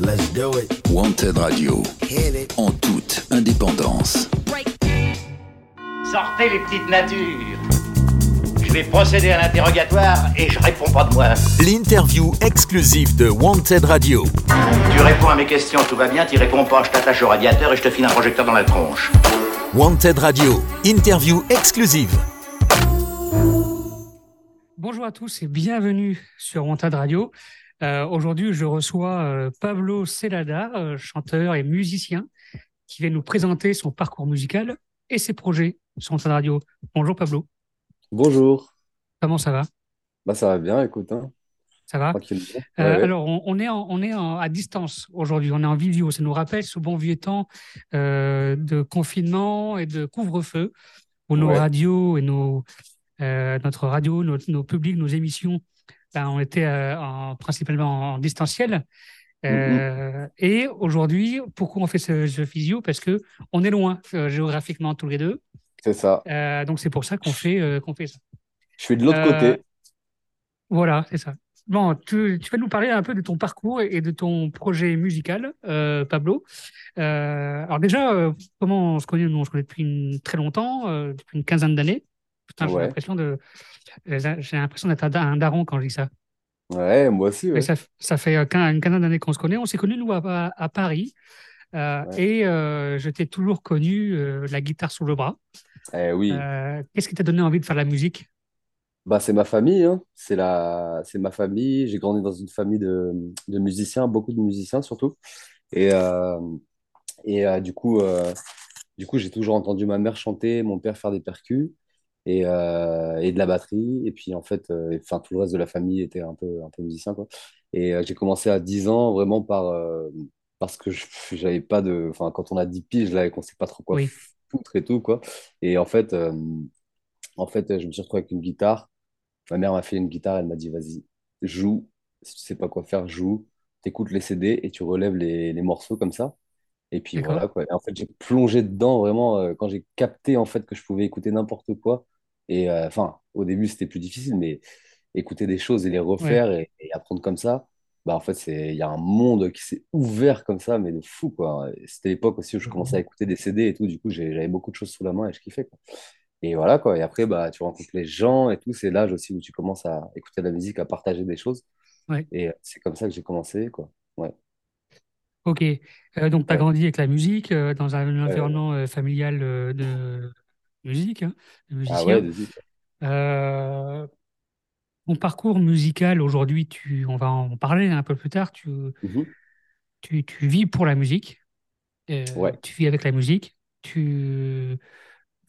Let's do it. Wanted Radio, Hit it. en toute indépendance. Sortez les petites natures. Je vais procéder à l'interrogatoire et je réponds pas de moi. L'interview exclusive de Wanted Radio. Tu réponds à mes questions, tout va bien. Tu réponds pas, je t'attache au radiateur et je te file un projecteur dans la tronche. Wanted Radio, interview exclusive. Bonjour à tous et bienvenue sur Wanted Radio. Euh, Aujourd'hui, je reçois euh, Pablo Celada, euh, chanteur et musicien, qui vient nous présenter son parcours musical et ses projets sur Wanted Radio. Bonjour Pablo, Bonjour. comment ça va? Bah ça va bien, écoute, hein. Ça va? Tranquillement. Ouais, ouais. Alors, on, on est, en- on est en- à distance aujourd'hui, on est en vidéo. Ça nous rappelle ce bon vieux temps de confinement et de couvre-feu où nos Ouais. radios et nos, notre radio, nos, nos publics, nos émissions, ben, on était euh, en, principalement en distanciel. Euh, Et aujourd'hui, pourquoi on fait ce, ce physio? Parce que on est loin euh, géographiquement tous les deux. C'est ça. Euh, donc c'est pour ça qu'on fait, qu'on fait ça. Je suis de l'autre côté. Voilà, c'est ça. Bon, tu, tu vas nous parler un peu de ton parcours et de ton projet musical, Pablo. Alors déjà, comment on se connaît? Nous, on se connaît depuis une- très longtemps, depuis une quinzaine d'années. Putain, j'ai Ouais. l'impression de, j'ai j'ai l'impression d'être un da- un daron quand je dis ça. Ouais, moi aussi, ouais. ça, ça fait euh, une quinzaine d'années qu'on se connaît. On s'est connus, nous, à, Paris. Euh, Ouais. Et euh, je t'ai toujours connu euh, la guitare sous le bras. Eh oui. Euh, Qu'est-ce qui t'a donné envie de faire de la musique? Bah c'est ma famille, hein. C'est la... ma famille. J'ai grandi dans une famille de, de musiciens, beaucoup de musiciens surtout. Et, euh, et euh, du coup, euh, du coup, j'ai toujours entendu ma mère chanter, mon père faire des percus et, euh, et de la batterie. Et puis en fait, euh, enfin, tout le reste de la famille était un peu, un peu musicien, quoi. Et euh, j'ai commencé à 10 ans vraiment par, parce que j'avais pas de... Enfin, quand on a 10 piges, là, et qu'on sait pas trop quoi Oui. foutre et tout, quoi. Et en fait, en fait, je me suis retrouvé avec une guitare. Ma mère m'a fait une guitare, elle m'a dit, vas-y, joue. Si tu sais pas quoi faire, joue. T'écoutes les CD et tu relèves les, les morceaux comme ça. Et puis voilà, quoi. Et en fait, j'ai plongé dedans vraiment euh, quand j'ai capté en fait que je pouvais écouter n'importe quoi. Et euh, enfin, au début, c'était plus difficile, mais écouter des choses et les refaire et, et apprendre comme ça, bah en fait, il y a un monde qui s'est ouvert comme ça, mais de fou, quoi. C'était l'époque aussi où je commençais à écouter des CD et tout. Du coup, j'avais beaucoup de choses sous la main et je kiffais, quoi. Et voilà, quoi. Et après, bah, tu rencontres les gens et tout. C'est l'âge aussi où tu commences à écouter de la musique, à partager des choses. Ouais. Et euh, c'est comme ça que j'ai commencé, quoi. Ouais. Ok, Euh, donc tu as grandi avec la musique, euh, dans un environnement euh, familial de musique, hein, Ah ouais. Euh, ton parcours musical aujourd'hui, tu, on va en parler un peu plus tard, tu, Mhm. tu, tu vis pour la musique, euh, Ouais. tu vis avec la musique, tu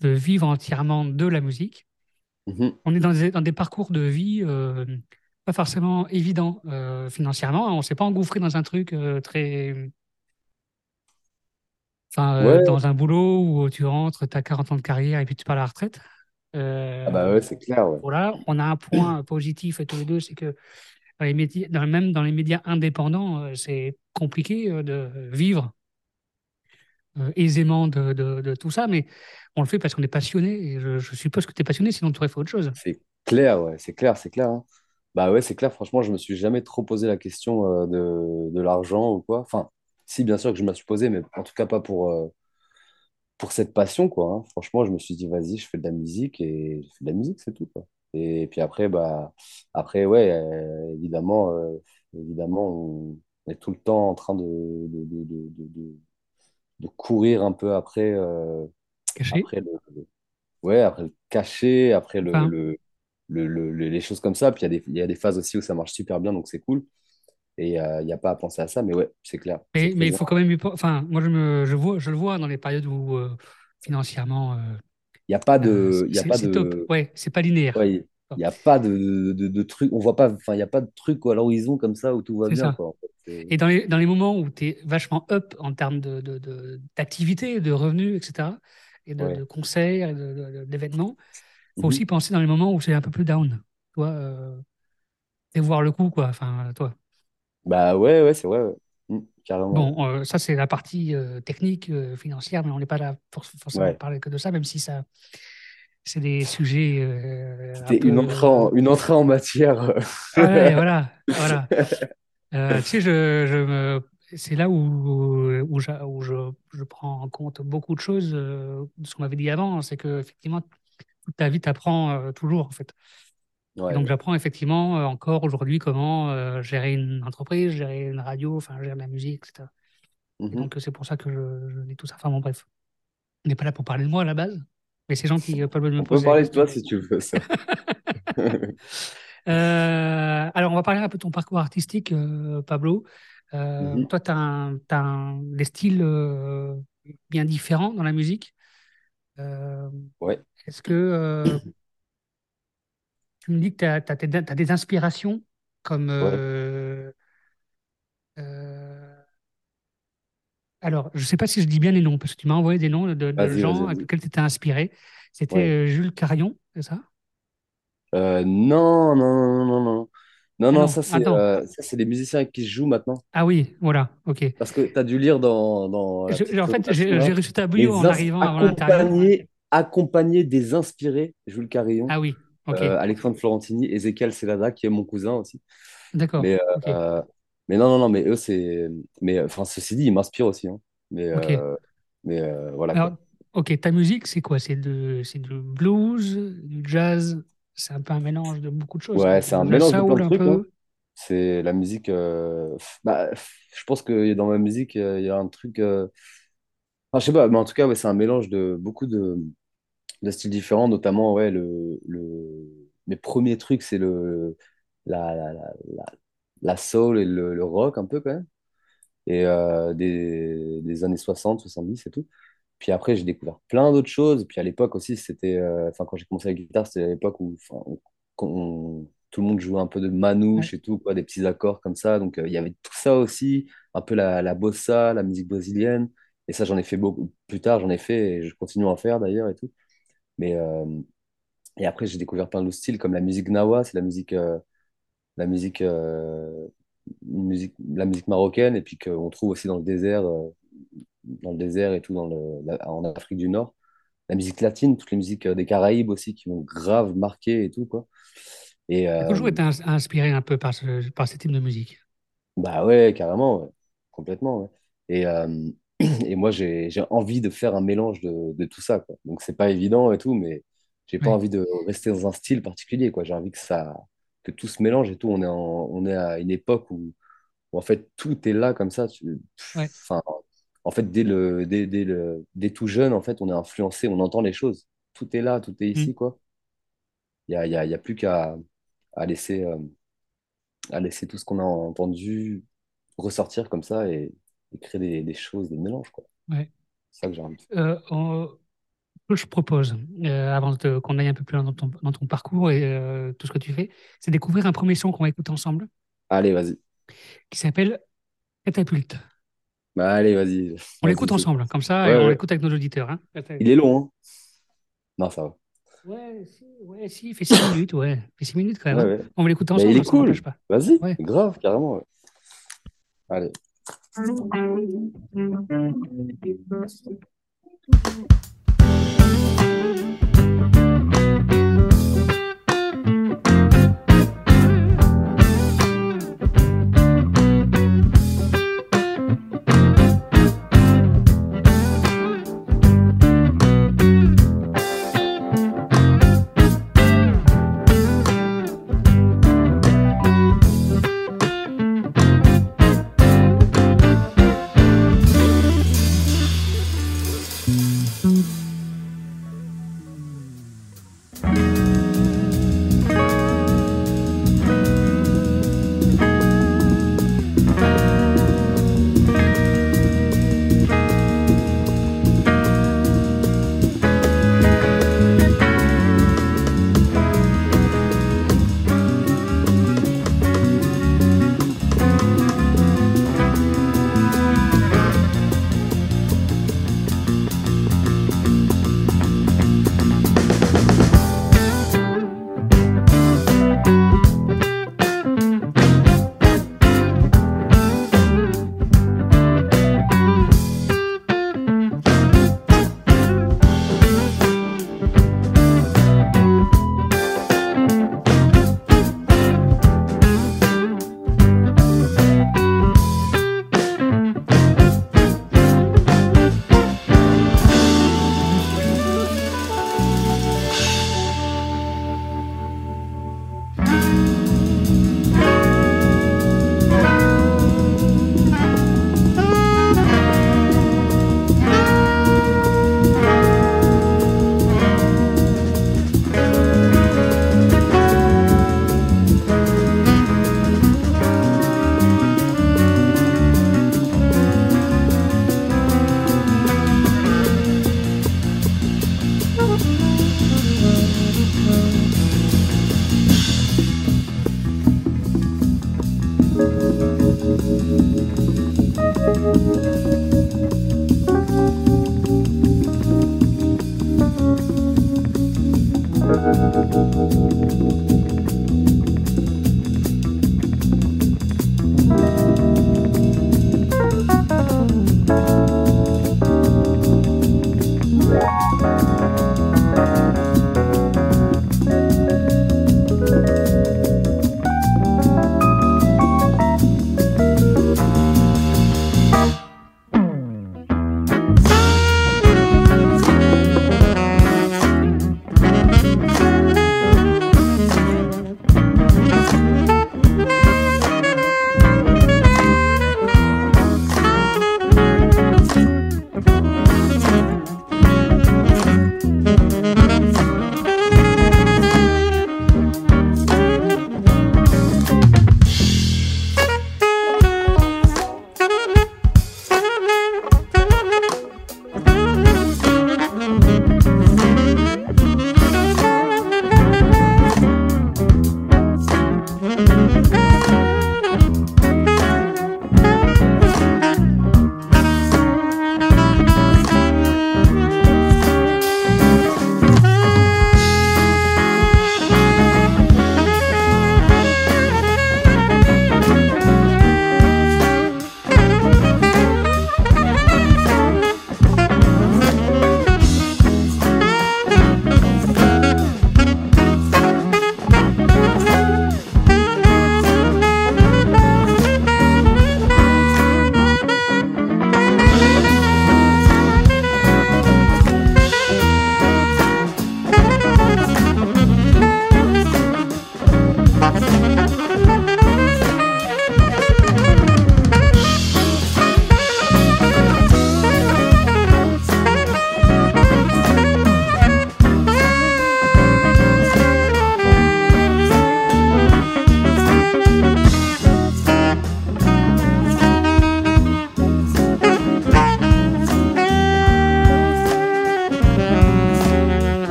veux vivre entièrement de la musique. Mhm. On est dans des, dans des parcours de vie euh, pas forcément évidents financièrement, hein. on ne s'est pas engouffré dans un truc très... Enfin, euh, Ouais. dans un boulot où tu rentres, tu as 40 ans de carrière et puis tu pars à la retraite. Ah bah Euh, ouais, c'est clair, ouais. voilà, on a un point positif tous les deux, c'est que dans les médias, dans, même dans les médias indépendants, euh, c'est compliqué euh, de vivre euh, aisément de, de- de tout ça, mais on le fait parce qu'on est passionné. Et je, je suppose que tu es passionné, sinon tu aurais fait autre chose. C'est clair, ouais, c'est clair, c'est clair. hein. Bah ouais, c'est clair, franchement, je me suis jamais trop posé la question euh, de, de l'argent ou quoi. Enfin, si, bien sûr que je me la suis posé, mais en tout cas pas pour, euh, pour cette passion, quoi. hein. Franchement, je me suis dit, vas-y, je fais de la musique et je fais de la musique, c'est tout, quoi. Et puis après, bah, après, ouais, euh, évidemment, euh, évidemment, on est tout le temps en train de, de, de, de, de, de- de courir un peu après, euh, Caché. après le, le- ouais, après le cachet, après le, Enfin. le, le- le- le- les choses comme ça. Puis il y a des, il y a des phases aussi où ça marche super bien, donc c'est cool. Et euh, il n'y a pas à penser à ça, mais ouais, c'est clair. Mais, il faut quand même. Enfin, moi, je, me, je, vois, je le vois dans les périodes où euh, financièrement, euh, Il n'y a pas de, y a pas top. Ouais, c'est pas linéaire. ouais, il il y a pas de, de, de truc, on voit pas, enfin, il n'y a pas de truc à l'horizon comme ça où tout va bien, quoi. en fait. C'est- Et dans les, dans les moments où tu es vachement up en termes de, de, de- d'activité, de revenus, etc., et de, Ouais. concerts, d'événements, il faut Mhm. aussi penser dans les moments où c'est un peu plus down. Toi, et voir le coup, quoi. Enfin, toi. Bah ouais, ouais, c'est vrai, ouais. Mm, carrément. Bon, euh, ça, c'est la partie euh, technique, euh, financière, mais on n'est pas là pour forcément Ouais. parler que de ça, même si ça, c'est des sujets euh, un C'était une entrée en, une entrée en matière. Ouais, voilà, voilà. Euh, tu sais, je, je me... c'est là où, où, je, où je, je, prends en compte beaucoup de choses euh, de ce qu'on m'avait dit avant. C'est que effectivement, toute ta vie, tu apprends toujours, en fait. Donc, j'apprends effectivement encore aujourd'hui comment gérer une entreprise, gérer une radio, enfin, gérer la musique, etc. Mmh donc, c'est pour ça que je, je dis tout ça. Enfin, bon, bref. On n'est pas là pour parler de moi à la base, mais c'est gentil, Paul, de me On peut parler de toi si tu veux, ça. Euh, alors, on va parler un peu de ton parcours artistique, euh, Pablo. Euh, mhm. Toi, tu as, des styles bien différents dans la musique. ouais. Est-ce que tu me dis que tu as, as, des inspirations comme. alors, je ne sais pas si je dis bien les noms, parce que tu m'as envoyé des noms de, gens à qui tu étais inspiré. C'était Jules Carion, c'est ça? Euh, non, non, non, non, non. Non, non, ça, c'est euh, ça, c'est les musiciens qui jouent maintenant. Ah oui, voilà, ok. Parce que tu as dû lire dans. dans en fait, j'ai reçu ta bouillon en arrivant avant l'interview. Accompagné des inspirés, Jules Carillon, ah oui, ok. Euh, Alexandre Florentini, Ezekiel Selada, qui est mon cousin aussi. D'accord. Mais, mais non, non, non, mais eux, c'est. Mais enfin, ceci dit, ils m'inspirent aussi. Hein. Mais, mais voilà. Alors, ok, ta musique, c'est quoi? C'est de, du blues, du jazz? C'est un peu un mélange de beaucoup de choses. Ouais, c'est un mélange de plein de trucs. Hein. C'est la musique. Euh, bah, je pense que dans ma musique, il y a un truc. Euh... Enfin, je sais pas, mais en tout cas, ouais, c'est un mélange de beaucoup de, de styles différents, notamment, ouais, le, le... mes premiers trucs, c'est le, la, la, la, la, soul et le, le, rock, un peu quand même. Et euh, des, des années 60, 70 et tout. Puis après, j'ai découvert plein d'autres choses. Puis à l'époque aussi, c'était. Euh, quand j'ai commencé la guitare, c'était à l'époque où tout le monde jouait un peu de manouche et tout, quoi, des petits accords comme ça. Donc euh, il y avait tout ça aussi, un peu la, la bossa, la musique brésilienne. Et ça, j'en ai fait beaucoup plus tard, j'en ai fait et je continue à en faire d'ailleurs et tout. Mais. Euh, et après, j'ai découvert plein d'autres styles comme la musique nawa, c'est la musique. la musique, musique, la musique marocaine, et puis qu'on trouve aussi dans le désert, dans le désert et tout, dans le, en Afrique du Nord. La musique latine, toutes les musiques euh, des Caraïbes aussi qui m'ont grave marqué et tout, quoi. Et, euh, toujours été inspiré un peu par ce, par ce type de musique? Bah ouais, carrément, complètement. Et, euh, et moi, j'ai envie de faire un mélange de, de tout ça. Quoi. Donc, c'est pas évident et tout, mais j'ai pas envie de rester dans un style particulier. J'ai envie que, ça, que tout se mélange et tout. On est, on est à une époque où, où, en fait, tout est là comme ça. Tu, en fait, dès, le, dès, dès, le, dès tout jeune, en fait, on est influencé, on entend les choses. Tout est là, tout est ici, mm. quoi. Il n'y a, y a, y a, plus qu'à à laisser, euh, à laisser tout ce qu'on a entendu ressortir comme ça et, créer des, des, choses, des mélanges, quoi. Ouais. C'est ça que j'ai envie. Euh, ce que je propose, euh, avant qu'on aille un peu plus dans ton, dans ton parcours et euh, tout ce que tu fais, c'est découvrir un premier son qu'on va écouter ensemble. Allez, vas-y. Qui s'appelle Catapulte. Bah, allez, vas-y. On l'écoute ensemble, comme ça, et on l'écoute avec nos auditeurs. Hein. Il est long, hein Non, ça va. Ouais, si, ouais, si, il fait 6 minutes, ouais. Il fait 6 minutes quand même. Hein. On va l'écouter ensemble. il est cool. Vas-y, grave, carrément. Allez. Euh,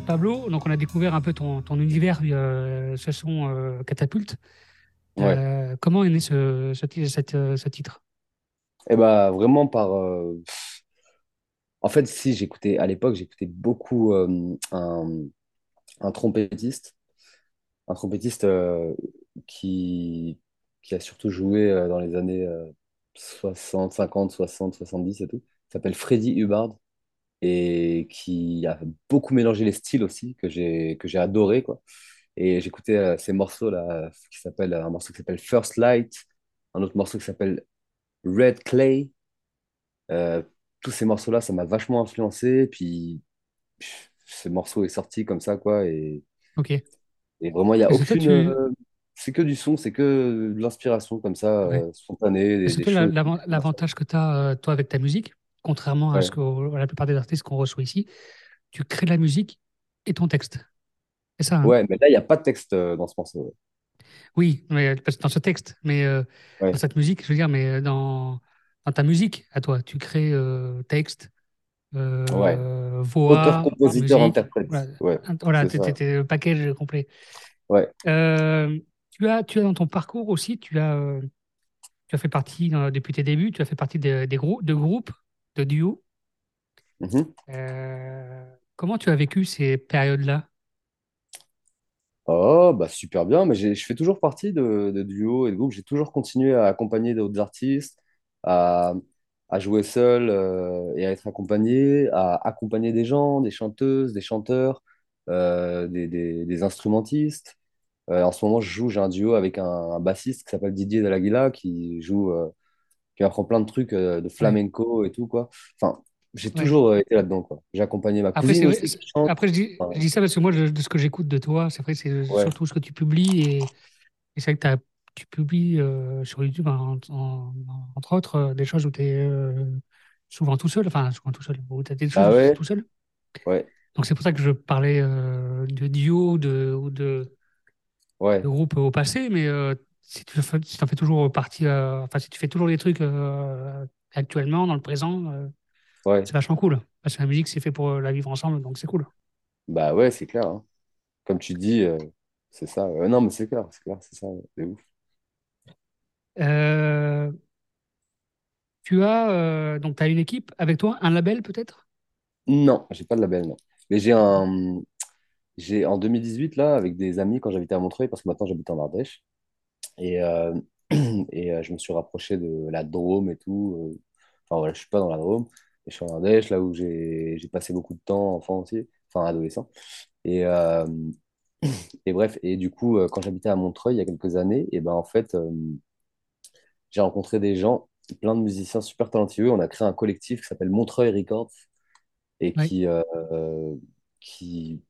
Pablo, donc on a découvert un peu ton, ton univers euh, ce son euh, Catapulte. Ouais. Euh, comment est né ce, ce, titre? Et bah vraiment par. En fait, si j'écoutais à l'époque, j'écoutais beaucoup euh, un, un trompettiste, un trompettiste euh, qui, qui a surtout joué euh, dans les années euh, 60, 50, 60, 70 et tout. Il s'appelle Freddie Hubbard et qui a beaucoup mélangé les styles aussi, que j'ai que j'ai adoré, quoi. Et j'écoutais euh, ces morceaux là, qui s'appellent un morceau qui s'appelle First Light, un autre morceau qui s'appelle Red Clay. Euh, tous ces morceaux-là, ça m'a vachement influencé. Puis pff, ce morceau est sorti comme ça, quoi. Et, Ok. et vraiment, il n'y a que toi, aucune. tu, euh, c'est que du son, c'est que de l'inspiration comme ça, ouais. euh, spontanée, des, la- choses. l'avan- l'avantage que tu as, toi, avec ta musique, contrairement à ce que la plupart des artistes qu'on reçoit ici, tu crées la musique et ton texte. C'est ça, hein? ouais, mais là, il n'y a pas de texte euh, dans ce morceau. Oui, mais que dans ce texte, mais euh, Ouais, dans cette musique, je veux dire, mais dans, dans ta musique à toi, tu crées euh, texte, ouais. ouais. euh, Auteur, voix, compositeur, interprète. voilà, voilà, t'es le package complet. Ouais. Euh, tu as, tu as dans ton parcours aussi, tu as, euh, tu as fait partie, euh, depuis tes débuts, tu as fait partie des, des grou- de groupes, de duos. Mhm. Euh, comment tu as vécu ces périodes-là? Oh, bah super bien, mais je fais toujours partie de, de duos et de groupes. J'ai toujours continué à accompagner d'autres artistes, à, à jouer seul euh, et à être accompagné, à accompagner des gens, des chanteuses, des chanteurs, euh, des, des- des instrumentistes. En ce moment, je joue, j'ai un duo avec un, un bassiste qui s'appelle Didier Delaguila qui joue, euh, qui apprend plein de trucs euh, de Ouais, flamenco et tout, quoi. Enfin, j'ai ouais. toujours euh, été là-dedans, quoi. J'ai accompagné ma Après, cousine vrai. aussi c'est- qui chante. Après, je dis, Enfin, je dis ça parce que moi, de, de ce que j'écoute de toi, c'est vrai, c'est ouais. surtout ce que tu publies et, et c'est vrai que t'as- tu publies euh, sur YouTube, en- en- entre autres, euh, des choses où tu es souvent tout seul, enfin, souvent tout seul, où tu as des choses Ah tu ouais? tout seul. Ouais. Donc, c'est pour ça que je parlais euh, de duo de, ou de, de Ouais. groupe au passé, mais euh, si tu si t'en fais toujours partie, euh, enfin, si tu fais toujours des trucs euh, actuellement, dans le présent, euh, Ouais. c'est vachement cool. Parce que la musique, c'est fait pour la vivre ensemble, donc c'est cool. Bah ouais, c'est clair. hein. Comme tu dis, c'est ça. Non, mais c'est clair, c'est clair, c'est ça. C'est ouf. Tu as donc as une équipe avec toi, un label peut-être? Non, j'ai pas de label, non. Mais j'ai un, j'ai en 2018 là, avec des amis quand j'habitais à Montreuil, parce que maintenant j'habite en Ardèche, et euh, et euh, je me suis rapproché de la Drôme et tout. euh. Enfin voilà, je suis pas dans la Drôme, je suis en Ardèche, là où j'ai passé beaucoup de temps enfant aussi, enfin adolescent. Et euh, et bref, et du coup, quand j'habitais à Montreuil il y a quelques années, et ben en fait. euh, J'ai rencontré des gens, plein de musiciens super talentueux. On a créé un collectif qui s'appelle Montreuil Records et qui, euh, qui,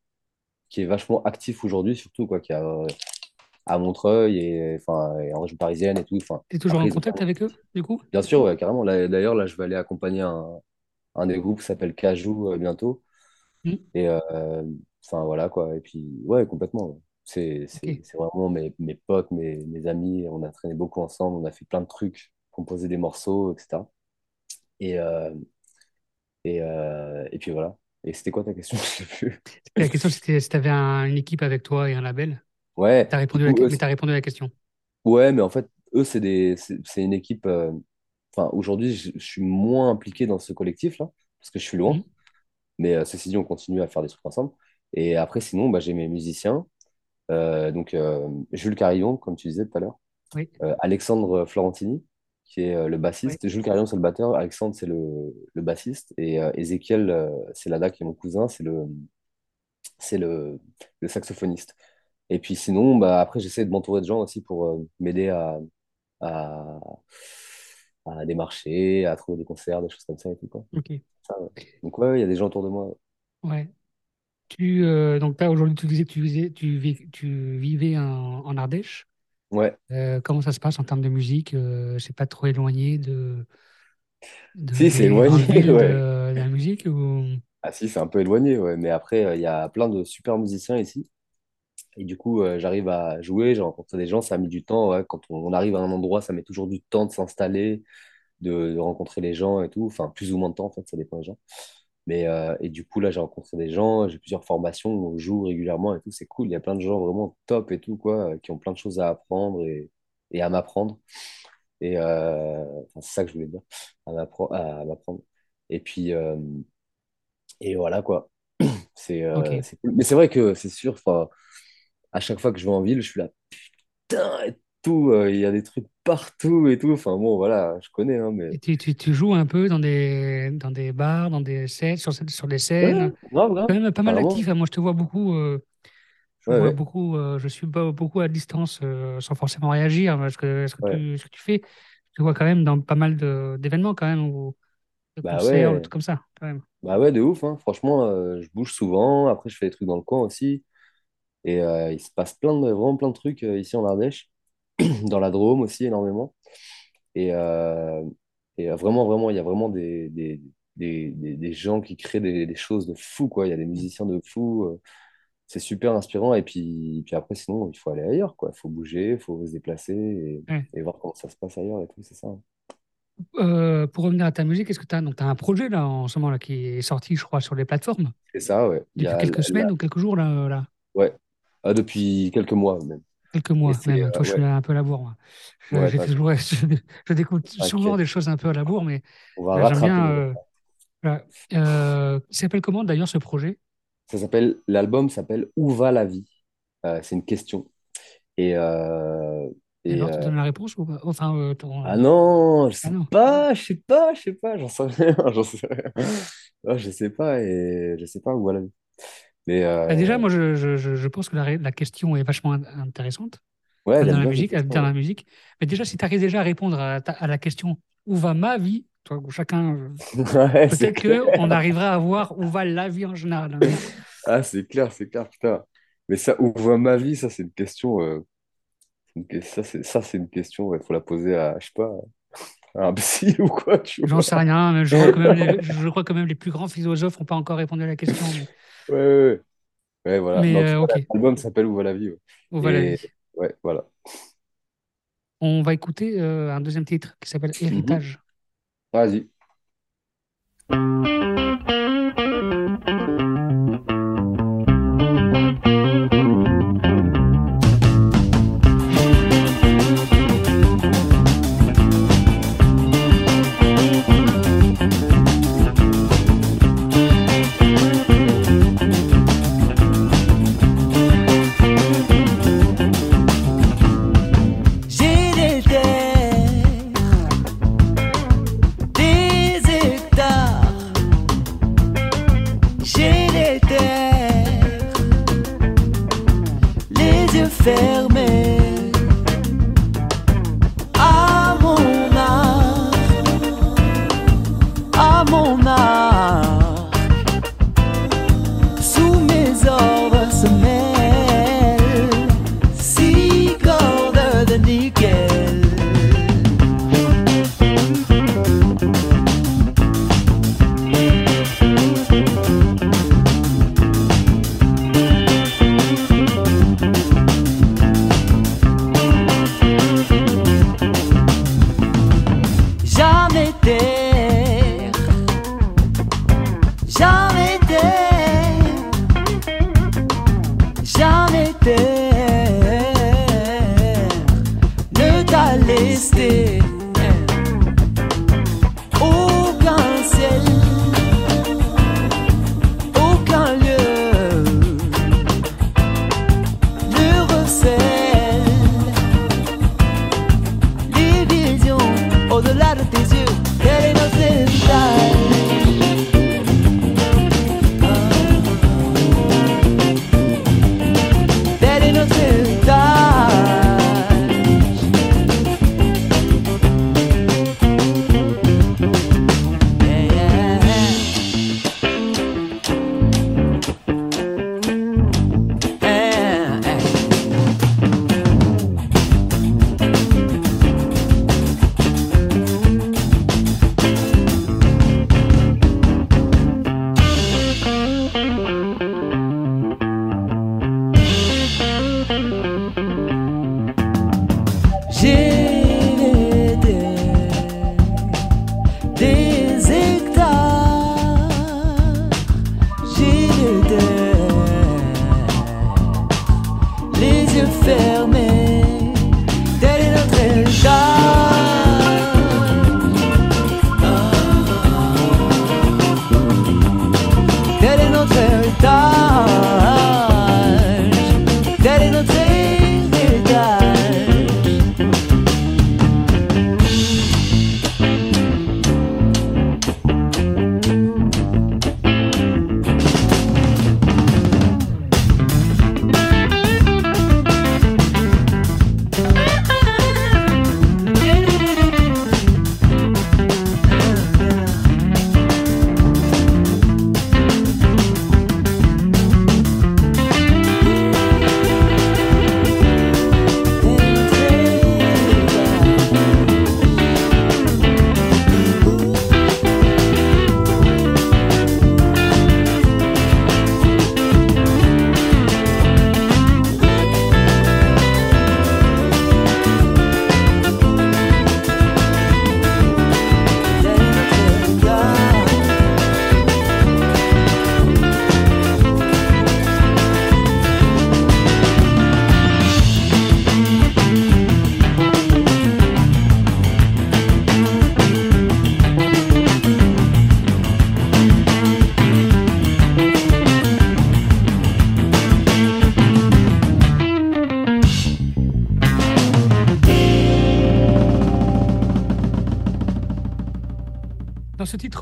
qui est vachement actif aujourd'hui, surtout quoi, qui a à Montreuil et, enfin, et en région parisienne et tout. Enfin, Tu es toujours après, en ont contact avec eux, du coup? Bien sûr, ouais, carrément. D'ailleurs, là, je vais aller accompagner un, un des groupes qui s'appelle Cajou euh, bientôt. Hmm, Et euh, enfin, voilà quoi. Et puis, ouais, complètement. C'est vraiment mes, mes potes, mes, mes amis. On a traîné beaucoup ensemble. On a fait plein de trucs, composé des morceaux, etc. Et, euh, et, et puis voilà. Et c'était quoi ta question? Je sais plus. La question, c'était si tu avais une équipe avec toi et un label? Ouais, T'as répondu la, coup, mais as répondu à la question. ouais, mais en fait, eux, c'est des, c'est une équipe. euh, Enfin, aujourd'hui, je, je suis moins impliqué dans ce collectif-là, parce que je suis loin. Mais euh, ceci dit, on continue à faire des trucs ensemble. Et après, sinon, bah, j'ai mes musiciens. Euh, donc, euh, Jules Carillon, comme tu disais tout à l'heure. Oui, Euh, Alexandre Florentini, qui est euh, le oui, bassiste. Jules Carillon, c'est le batteur. Alexandre, c'est le, le bassiste. Et euh, Ézéchiel, euh, c'est Lada, qui est mon cousin, c'est le, c'est le, le saxophoniste. Et puis sinon, bah, après, j'essaie de m'entourer de gens aussi pour euh, m'aider à, à, à démarcher, à trouver des concerts, des choses comme ça et tout, quoi. ok. Ça, ouais. Donc, ouais, il y a des gens autour de moi. Ouais. Tu, euh, donc, là, aujourd'hui, tu disais que tu, visais- tu, vivais en, en Ardèche. Ouais. Euh, comment ça se passe en termes de musique? Euh, c'est pas trop éloigné de, de- Si, c'est des grandes éloigné, villes de, ouais. de la musique ou... Ah si, c'est un peu éloigné, ouais. Mais après, euh, il y a plein de super musiciens ici. Et du coup, euh, j'arrive à jouer, j'ai rencontré des gens, ça a mis du temps. ouais. Quand on, on arrive à un endroit, ça met toujours du temps de s'installer, de, de rencontrer les gens et tout. Enfin, plus ou moins de temps, en fait, ça dépend des gens. Mais, euh, et du coup, là, j'ai rencontré des gens, j'ai plusieurs formations, on joue régulièrement et tout, c'est cool. Il y a plein de gens vraiment top et tout, quoi, qui ont plein de choses à apprendre et, et à m'apprendre. Et euh, enfin, c'est ça que je voulais dire, à m'appre- à m'apprendre. Et puis, euh, et voilà, quoi. C'est Ok. euh, c'est cool. Mais c'est vrai que c'est sûr, enfin, à chaque fois que je vais en ville, je suis là, putain, et tout, euh, il y a des trucs partout et tout. Enfin, bon, voilà, je connais, hein, mais. Et tu, tu, tu joues un peu dans des, dans des bars, dans des scènes, sur, sur des Ouais, scènes. grave, grave, Quand même pas mal actif. hein. Moi, je te vois beaucoup. euh, je Ouais, vois ouais. beaucoup. euh, je suis pas beaucoup à distance euh, sans forcément réagir. Parce que ce que Ouais. tu, ce que tu fais, je te vois quand même dans pas mal de- d'événements, quand même, ou de Bah concerts, ouais, trucs comme ça, quand même. bah ouais, de ouf, hein. Franchement, euh, je bouge souvent. Après, je fais des trucs dans le coin aussi. Et euh, il se passe plein de, vraiment plein de trucs euh, ici en Ardèche, dans la Drôme aussi énormément. Et, euh, et vraiment, vraiment, il y a vraiment des, des, des, des, des gens qui créent des, des choses de fou, quoi. Il y a des musiciens de fou. euh, c'est super inspirant. Et puis, puis après, sinon, il faut aller ailleurs, quoi. Il faut bouger, il faut se déplacer et, Ouais. et voir comment ça se passe ailleurs et tout, c'est ça. Euh, pour revenir à ta musique, est-ce que tu as, donc, t'as un projet là, en ce moment là, qui est sorti, je crois, sur les plateformes? C'est ça, ouais. Il y depuis a, quelques la- semaines la- ou quelques jours, là, là? Ouais. Ah, depuis quelques mois même. quelques mois même. euh, Toi, je suis ouais, un peu à la bourre. moi. Je, ouais, t'inquiète, toujours- je, je découvre souvent des choses un peu à la bourre, mais On va euh, j'aime bien. euh, voilà. Euh, il s'appelle comment d'ailleurs ce projet? Ça s'appelle, l'album s'appelle Où va la vie? Euh, c'est une question. Et, euh, Et alors, tu euh, donnes la réponse ou pas? Enfin, euh, ton, ah euh, non, je ah sais non. pas, je sais pas, je sais pas, j'en sais rien, j'en sais rien. Je sais pas et je sais pas où va la vie. Mais Bah, déjà, euh, moi, je, je, je je pense que la, question est vachement in- intéressante. ouais, dans la musique, euh, dans la musique. Mais déjà, si tu arrives déjà à répondre à, ta- à la question où va ma vie, toi, ou chacun, euh, Ouais, peut-être que on clair. arrivera à voir où va la vie en général. hein. Ah, c'est clair, c'est clair, putain. Mais ça, où va ma vie? Ça, c'est une question. euh, ça, c'est une question. Il faut la poser à, je sais pas, à un psy ou quoi, j'en sais rien, mais je crois que même les, je crois que même les plus grands philosophes n'ont pas encore répondu à la question. Mais, Ouais, ouais, ouais. Voilà. Mais euh, ok, l'album s'appelle Où va la vie? ouais. va la Et vie? ouais, voilà. On va écouter euh, un deuxième titre qui s'appelle Mhm. Héritage. Vas-y.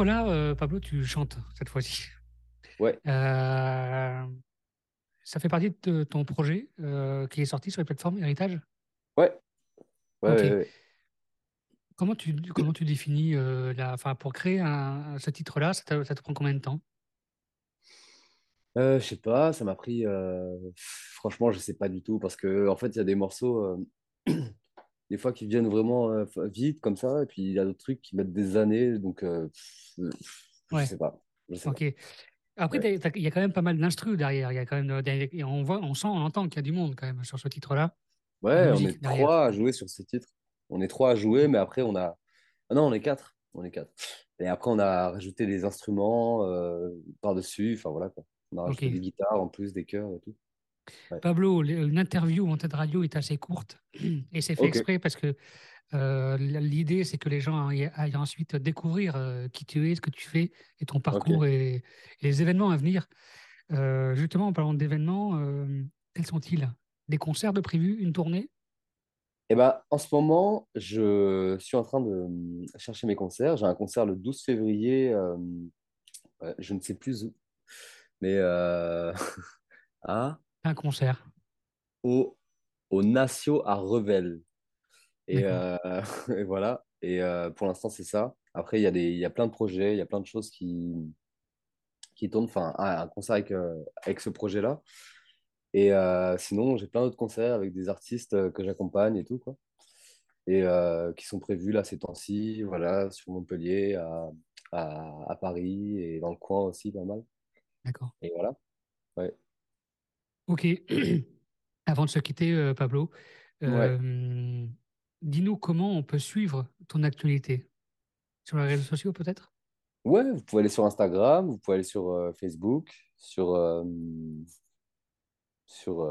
Titre-là, euh, Pablo, tu chantes cette fois-ci. Ouais. Euh, ça fait partie de ton projet euh, qui est sorti sur les plateformes Héritage? Ouais. Ouais, Ok. ouais, ouais. Comment tu, comment tu définis la, enfin, pour créer un- ce titre-là, ça te, ça te prend combien de temps? Je sais pas, ça m'a pris. Franchement, je sais pas du tout parce que en fait, il y a des morceaux, des fois, qui viennent vraiment euh, vite comme ça, et puis il y a d'autres trucs qui mettent des années, donc euh, je Ouais. sais pas. Je sais pas. Après, Ouais. il y a quand même pas mal d'instrus derrière. Il y a quand même, euh, et on voit, on sent, on entend qu'il y a du monde quand même sur ce titre-là. Ouais, on est derrière. trois à jouer sur ce titre. On est trois à jouer, mais après, on a. Ah non, on est quatre. On est quatre. Et après, on a rajouté des instruments euh, par-dessus. Enfin, voilà quoi. On a rajouté des guitares en plus, des chœurs et tout. Ouais. Pablo, l'interview en tête radio est assez courte et c'est fait exprès parce que euh, l'idée c'est que les gens aillent, aillent ensuite découvrir euh, qui tu es, ce que tu fais et ton parcours et, et les événements à venir. Euh, justement, en parlant d'événements, quels sont-ils? Des concerts de prévus, une tournée? Et ben, en ce moment, je suis en train de chercher mes concerts. J'ai un concert le 12 février, je ne sais plus où, mais à, Un concert. au, au Natio à Revel. Et, euh, et voilà. Et euh, pour l'instant, c'est ça. Après, il y a des, y a plein de projets, il y a plein de choses qui, qui tournent. Enfin, un un concert avec, euh, avec ce projet-là. Et sinon, j'ai plein d'autres concerts avec des artistes que j'accompagne et tout, quoi. Et qui sont prévus là ces temps-ci, voilà, sur Montpellier, à, à, à Paris et dans le coin aussi, pas mal. D'accord. Et voilà. Ouais. Ok. Avant de se quitter, euh, Pablo, Ouais. euh, dis-nous comment on peut suivre ton actualité. Sur les réseaux sociaux, peut-être? Ouais, vous pouvez aller sur Instagram, vous pouvez aller sur euh, Facebook, sur, euh, sur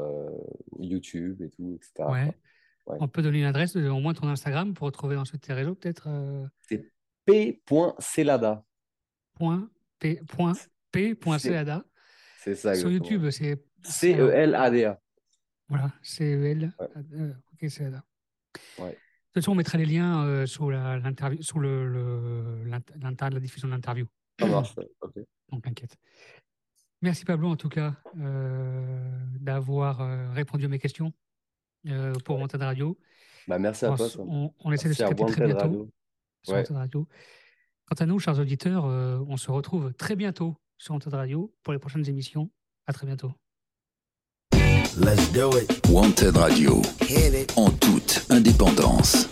YouTube et tout, etc. Ouais. On peut donner une adresse, de- au moins ton Instagram, pour retrouver ensuite tes réseaux, peut-être C'est p.celada. P, P, C'est Celada. c'est ça Sur exactement. YouTube, c'est C-E-L-A-D-A. Voilà, C-E-L. Ouais. ok, Celada. Ouais. De toute façon, on mettra les liens euh, sous la, sous le, le- la diffusion de l'interview. Ça marche. Ok. Donc, t'inquiète. Merci Pablo, en tout cas, euh, d'avoir euh, répondu à mes questions pour Wanted Radio. Bah, merci à On, toi. on- on essaie de se capter très bientôt Radio. sur Ouais. Radio. Quant à nous, chers auditeurs, on se retrouve très bientôt sur Wanted Radio pour les prochaines émissions. À très bientôt. Let's do it. Wanted Radio. En toute indépendance.